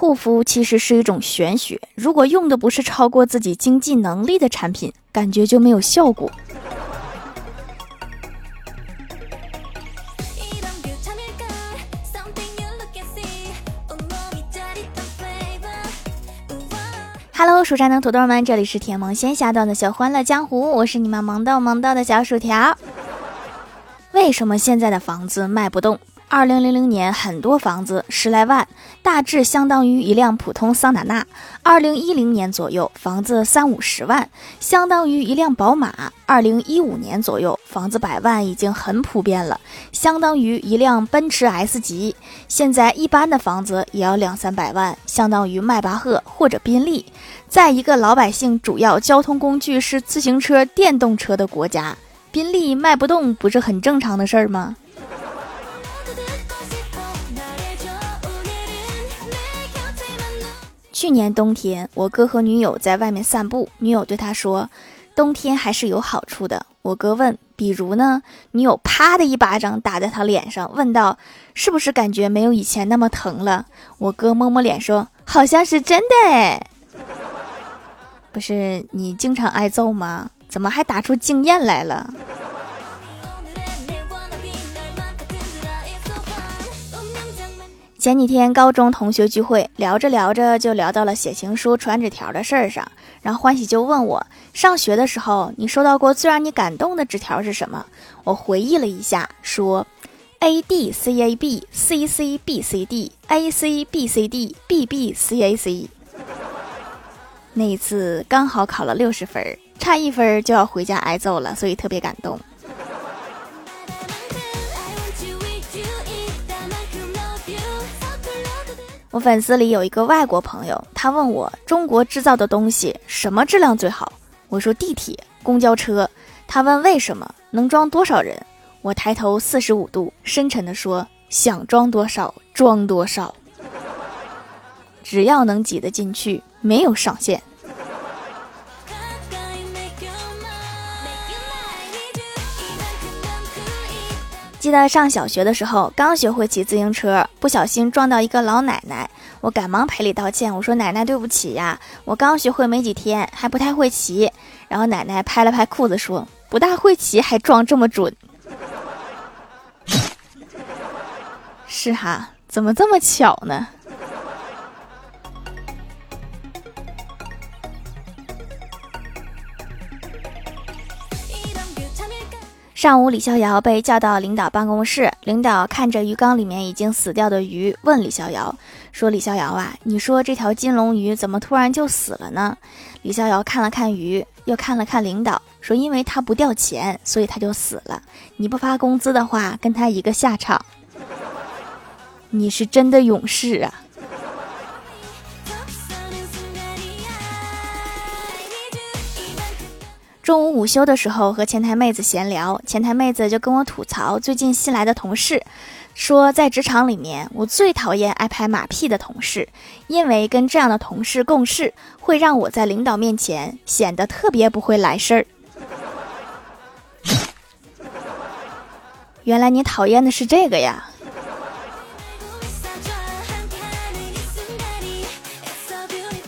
护肤其实是一种玄学，如果用的不是超过自己经济能力的产品，感觉就没有效果。Hello，蜀山的土豆们，这里是甜萌仙侠段的小欢乐江湖，我是你们萌豆萌豆的小薯条。为什么现在的房子卖不动？二零零零年，很多房子十来万，大致相当于一辆普通桑塔纳。二零一零年左右，房子三五十万，相当于一辆宝马。二零一五年左右，房子百万已经很普遍了，相当于一辆奔驰 S 级。现在一般的房子也要两三百万，相当于迈巴赫或者宾利。在一个老百姓主要交通工具是自行车、电动车的国家，宾利卖不动不是很正常的事儿吗？去年冬天，我哥和女友在外面散步，女友对他说：“冬天还是有好处的。”我哥问：“比如呢？”女友啪的一巴掌打在他脸上，问道：“是不是感觉没有以前那么疼了？”我哥摸摸脸说：“好像是真的。”哎，不是你经常挨揍吗？怎么还打出经验来了？前几天高中同学聚会，聊着聊着就聊到了写情书、传纸条的事儿上。然后欢喜就问我，上学的时候你收到过最让你感动的纸条是什么？我回忆了一下，说：A D C A B C C B C D A C B C D B B C A C。那一次刚好考了六十分，差一分就要回家挨揍了，所以特别感动。我粉丝里有一个外国朋友，他问我中国制造的东西什么质量最好？我说地铁、公交车。他问为什么能装多少人？我抬头四十五度，深沉地说：想装多少装多少，只要能挤得进去，没有上限。记得上小学的时候，刚学会骑自行车，不小心撞到一个老奶奶，我赶忙赔礼道歉。我说：“奶奶，对不起呀，我刚学会没几天，还不太会骑。”然后奶奶拍了拍裤子说：“不大会骑还撞这么准？” 是哈，怎么这么巧呢？上午，李逍遥被叫到领导办公室。领导看着鱼缸里面已经死掉的鱼，问李逍遥说：“李逍遥啊，你说这条金龙鱼怎么突然就死了呢？”李逍遥看了看鱼，又看了看领导，说：“因为他不掉钱，所以他就死了。你不发工资的话，跟他一个下场。你是真的勇士啊！”中午午休的时候和前台妹子闲聊，前台妹子就跟我吐槽最近新来的同事，说在职场里面我最讨厌爱拍马屁的同事，因为跟这样的同事共事会让我在领导面前显得特别不会来事儿。原来你讨厌的是这个呀。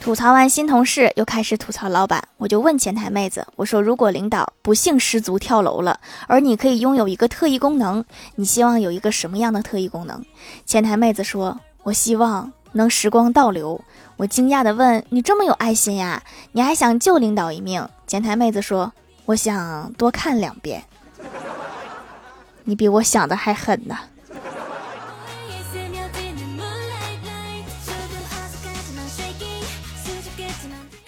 吐槽完新同事，又开始吐槽老板。我就问前台妹子：“我说，如果领导不幸失足跳楼了，而你可以拥有一个特异功能，你希望有一个什么样的特异功能？”前台妹子说：“我希望能时光倒流。”我惊讶地问：“你这么有爱心呀？你还想救领导一命？”前台妹子说：“我想多看两遍。”你比我想的还狠呢。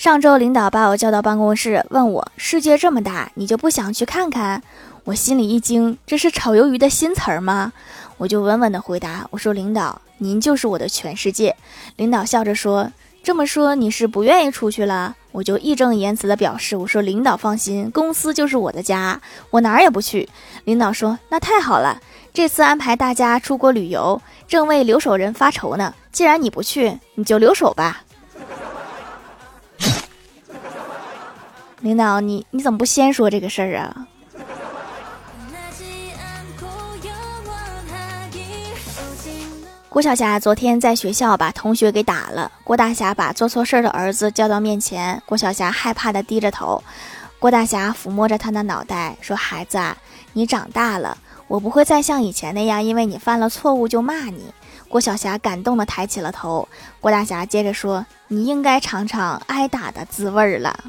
上周领导把我叫到办公室，问我世界这么大，你就不想去看看？我心里一惊，这是炒鱿鱼的新词儿吗？我就稳稳的回答，我说领导，您就是我的全世界。领导笑着说，这么说你是不愿意出去了？我就义正言辞的表示，我说领导放心，公司就是我的家，我哪儿也不去。领导说，那太好了，这次安排大家出国旅游，正为留守人发愁呢。既然你不去，你就留守吧。领导，你你怎么不先说这个事儿啊？郭晓霞昨天在学校把同学给打了。郭大侠把做错事儿的儿子叫到面前，郭晓霞害怕的低着头。郭大侠抚摸着他的脑袋说：“孩子，啊，你长大了，我不会再像以前那样，因为你犯了错误就骂你。”郭晓霞感动的抬起了头。郭大侠接着说：“你应该尝尝挨打的滋味儿了。”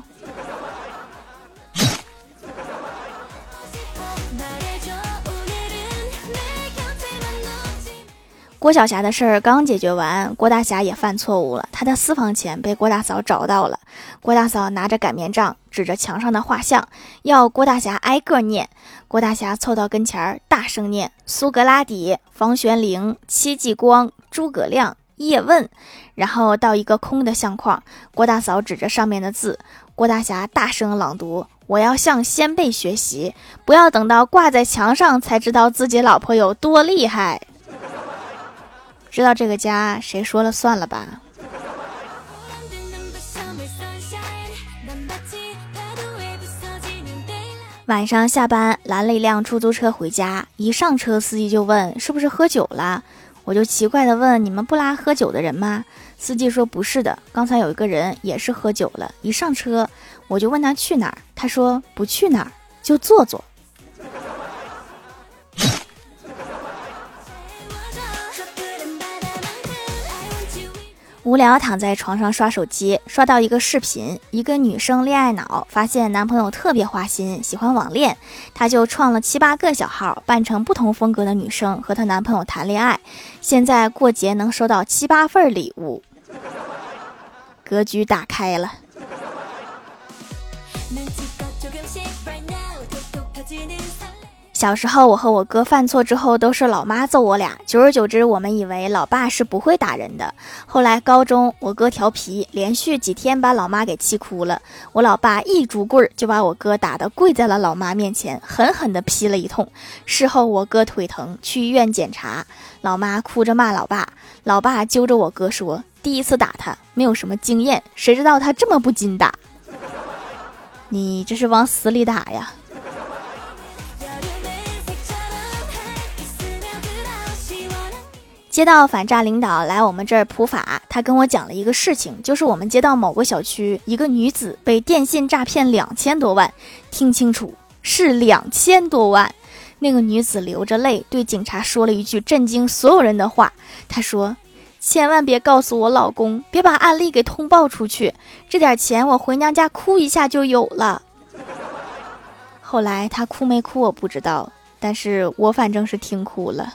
郭晓霞的事儿刚解决完，郭大侠也犯错误了。他的私房钱被郭大嫂找到了。郭大嫂拿着擀面杖，指着墙上的画像，要郭大侠挨个念。郭大侠凑到跟前儿，大声念：苏格拉底、房玄龄、戚继光、诸葛亮、叶问。然后到一个空的相框，郭大嫂指着上面的字，郭大侠大声朗读：“我要向先辈学习，不要等到挂在墙上才知道自己老婆有多厉害。”知道这个家谁说了算了吧？晚上下班拦了一辆出租车回家，一上车司机就问是不是喝酒了，我就奇怪的问你们不拉喝酒的人吗？司机说不是的，刚才有一个人也是喝酒了，一上车我就问他去哪儿，他说不去哪儿就坐坐。无聊躺在床上刷手机，刷到一个视频，一个女生恋爱脑，发现男朋友特别花心，喜欢网恋，她就创了七八个小号，扮成不同风格的女生和她男朋友谈恋爱。现在过节能收到七八份礼物，格局打开了。小时候，我和我哥犯错之后，都是老妈揍我俩。久而久之，我们以为老爸是不会打人的。后来高中，我哥调皮，连续几天把老妈给气哭了。我老爸一竹棍儿就把我哥打得跪在了老妈面前，狠狠地劈了一通。事后，我哥腿疼，去医院检查，老妈哭着骂老爸，老爸揪着我哥说：“第一次打他，没有什么经验，谁知道他这么不禁打？你这是往死里打呀！”接到反诈领导来我们这儿普法，他跟我讲了一个事情，就是我们街道某个小区一个女子被电信诈骗两千多万，听清楚是两千多万。那个女子流着泪对警察说了一句震惊所有人的话，她说：“千万别告诉我老公，别把案例给通报出去，这点钱我回娘家哭一下就有了。” 后来她哭没哭我不知道，但是我反正是听哭了。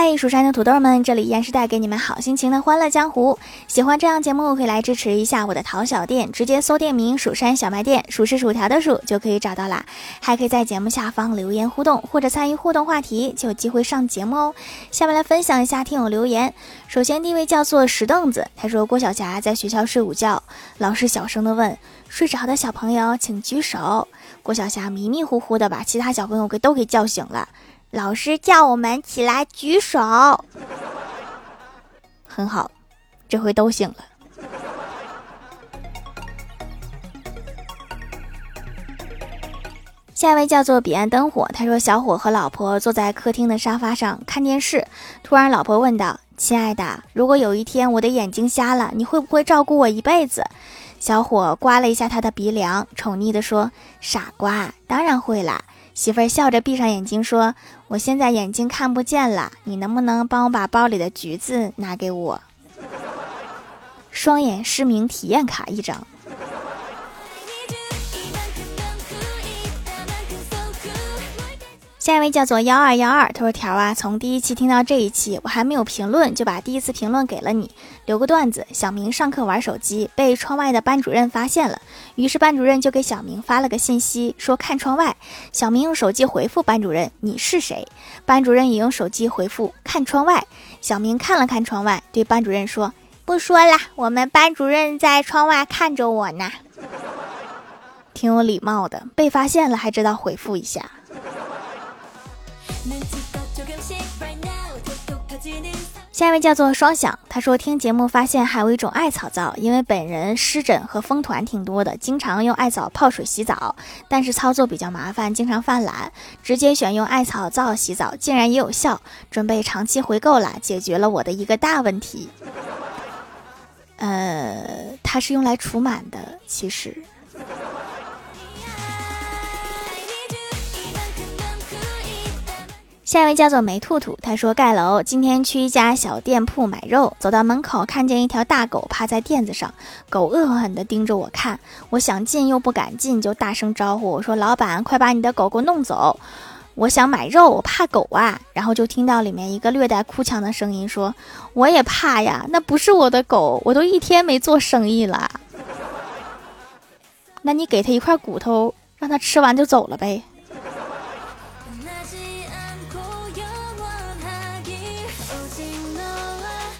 嗨，蜀山的土豆们，这里依然是带给你们好心情的欢乐江湖。喜欢这样节目，可以来支持一下我的淘小店，直接搜店名“蜀山小卖店”，数是薯条的数就可以找到啦。还可以在节目下方留言互动，或者参与互动话题，就有机会上节目哦。下面来分享一下听友留言。首先第一位叫做石凳子，他说郭晓霞在学校睡午觉，老师小声的问：“睡着的小朋友请举手。”郭晓霞迷迷糊糊的把其他小朋友给都给叫醒了。老师叫我们起来举手，很好，这回都醒了。下一位叫做彼岸灯火，他说：“小伙和老婆坐在客厅的沙发上看电视，突然老婆问道：‘亲爱的，如果有一天我的眼睛瞎了，你会不会照顾我一辈子？’小伙刮了一下他的鼻梁，宠溺的说：‘傻瓜，当然会啦。’媳妇儿笑着闭上眼睛说：“我现在眼睛看不见了，你能不能帮我把包里的橘子拿给我？双眼失明体验卡一张。”下一位叫做幺二幺二，他说：“条啊，从第一期听到这一期，我还没有评论，就把第一次评论给了你。留个段子：小明上课玩手机，被窗外的班主任发现了，于是班主任就给小明发了个信息，说看窗外。小明用手机回复班主任：你是谁？班主任也用手机回复：看窗外。小明看了看窗外，对班主任说：不说了，我们班主任在窗外看着我呢。挺有礼貌的，被发现了还知道回复一下。”下一位叫做双响，他说听节目发现还有一种艾草皂，因为本人湿疹和风团挺多的，经常用艾草泡水洗澡，但是操作比较麻烦，经常犯懒，直接选用艾草皂洗澡，竟然也有效，准备长期回购了，解决了我的一个大问题。呃，它是用来除螨的，其实。下一位叫做梅兔兔，他说盖楼今天去一家小店铺买肉，走到门口看见一条大狗趴在垫子上，狗恶狠狠地盯着我看，我想进又不敢进，就大声招呼我说：“老板，快把你的狗给我弄走，我想买肉，我怕狗啊。”然后就听到里面一个略带哭腔的声音说：“我也怕呀，那不是我的狗，我都一天没做生意了。那你给他一块骨头，让他吃完就走了呗。”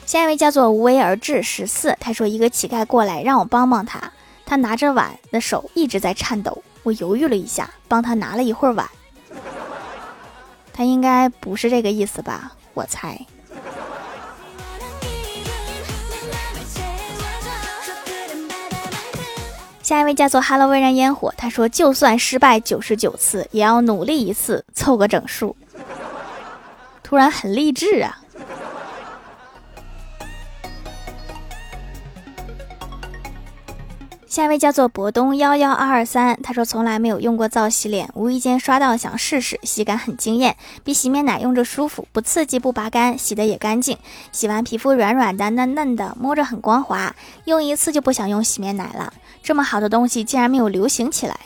下一位叫做无为而治十四，他说一个乞丐过来让我帮帮他，他拿着碗的手一直在颤抖，我犹豫了一下，帮他拿了一会儿碗。他应该不是这个意思吧？我猜。下一位叫做 Hello 微燃烟火，他说就算失败九十九次，也要努力一次，凑个整数。突然很励志啊！下一位叫做博东幺幺二二三，他说从来没有用过皂洗脸，无意间刷到想试试，洗感很惊艳，比洗面奶用着舒服，不刺激不拔干，洗的也干净，洗完皮肤软软的嫩嫩的，摸着很光滑，用一次就不想用洗面奶了。这么好的东西竟然没有流行起来，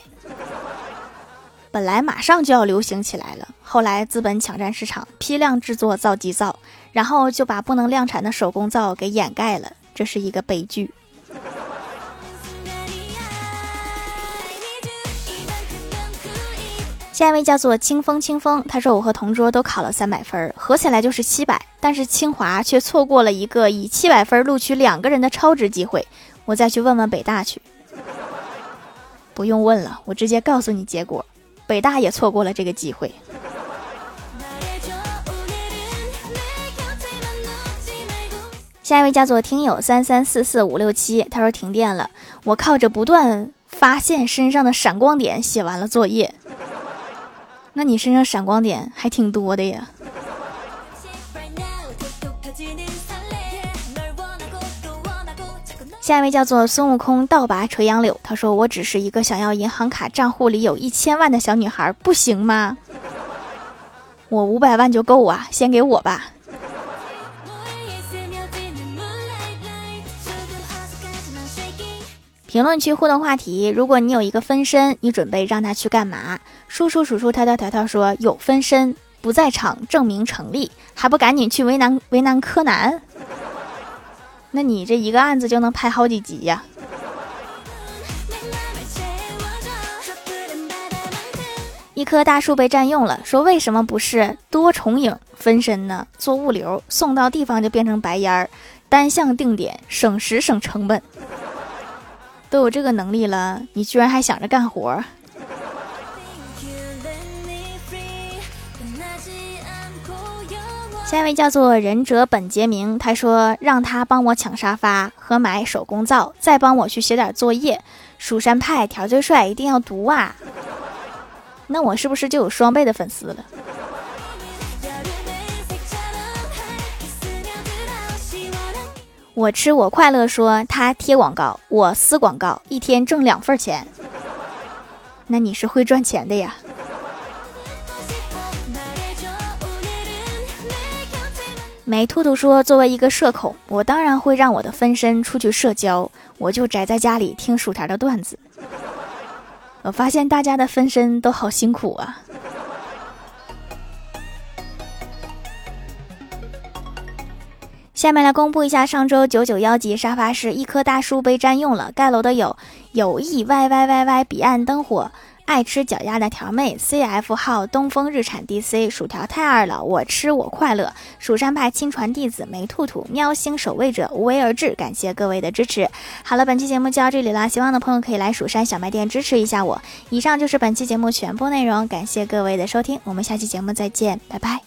本来马上就要流行起来了，后来资本抢占市场，批量制作皂基皂，然后就把不能量产的手工皂给掩盖了，这是一个悲剧。下一位叫做清风，清风，他说我和同桌都考了三百分，合起来就是七百，但是清华却错过了一个以七百分录取两个人的超值机会，我再去问问北大去。不用问了，我直接告诉你结果，北大也错过了这个机会。下一位叫做听友三三四四五六七，他说停电了，我靠着不断发现身上的闪光点写完了作业。那你身上闪光点还挺多的呀。下一位叫做孙悟空倒拔垂杨柳，他说：“我只是一个想要银行卡账户里有一千万的小女孩，不行吗？我五百万就够啊，先给我吧。”评论区互动话题：如果你有一个分身，你准备让他去干嘛？叔叔、叔叔、条条、条条说有分身不在场，证明成立，还不赶紧去为难为难柯南？那你这一个案子就能拍好几集呀！一棵大树被占用了，说为什么不是多重影分身呢？做物流送到地方就变成白烟儿，单向定点，省时省成本。都有这个能力了，你居然还想着干活？下一位叫做忍者本杰明，他说让他帮我抢沙发和买手工皂，再帮我去写点作业。蜀山派条最帅，一定要读啊！那我是不是就有双倍的粉丝了？我吃我快乐说他贴广告，我撕广告，一天挣两份钱。那你是会赚钱的呀？美兔兔说，作为一个社恐，我当然会让我的分身出去社交，我就宅在家里听薯条的段子。我发现大家的分身都好辛苦啊。下面来公布一下上周九九幺级沙发是一棵大树被占用了。盖楼的有有意 y y y y 彼岸灯火，爱吃脚丫的条妹 c f 号东风日产 d c 薯条太二了，我吃我快乐，蜀山派亲传弟子梅兔兔，喵星守卫者无为而治，感谢各位的支持。好了，本期节目就到这里了，希望的朋友可以来蜀山小卖店支持一下我。以上就是本期节目全部内容，感谢各位的收听，我们下期节目再见，拜拜。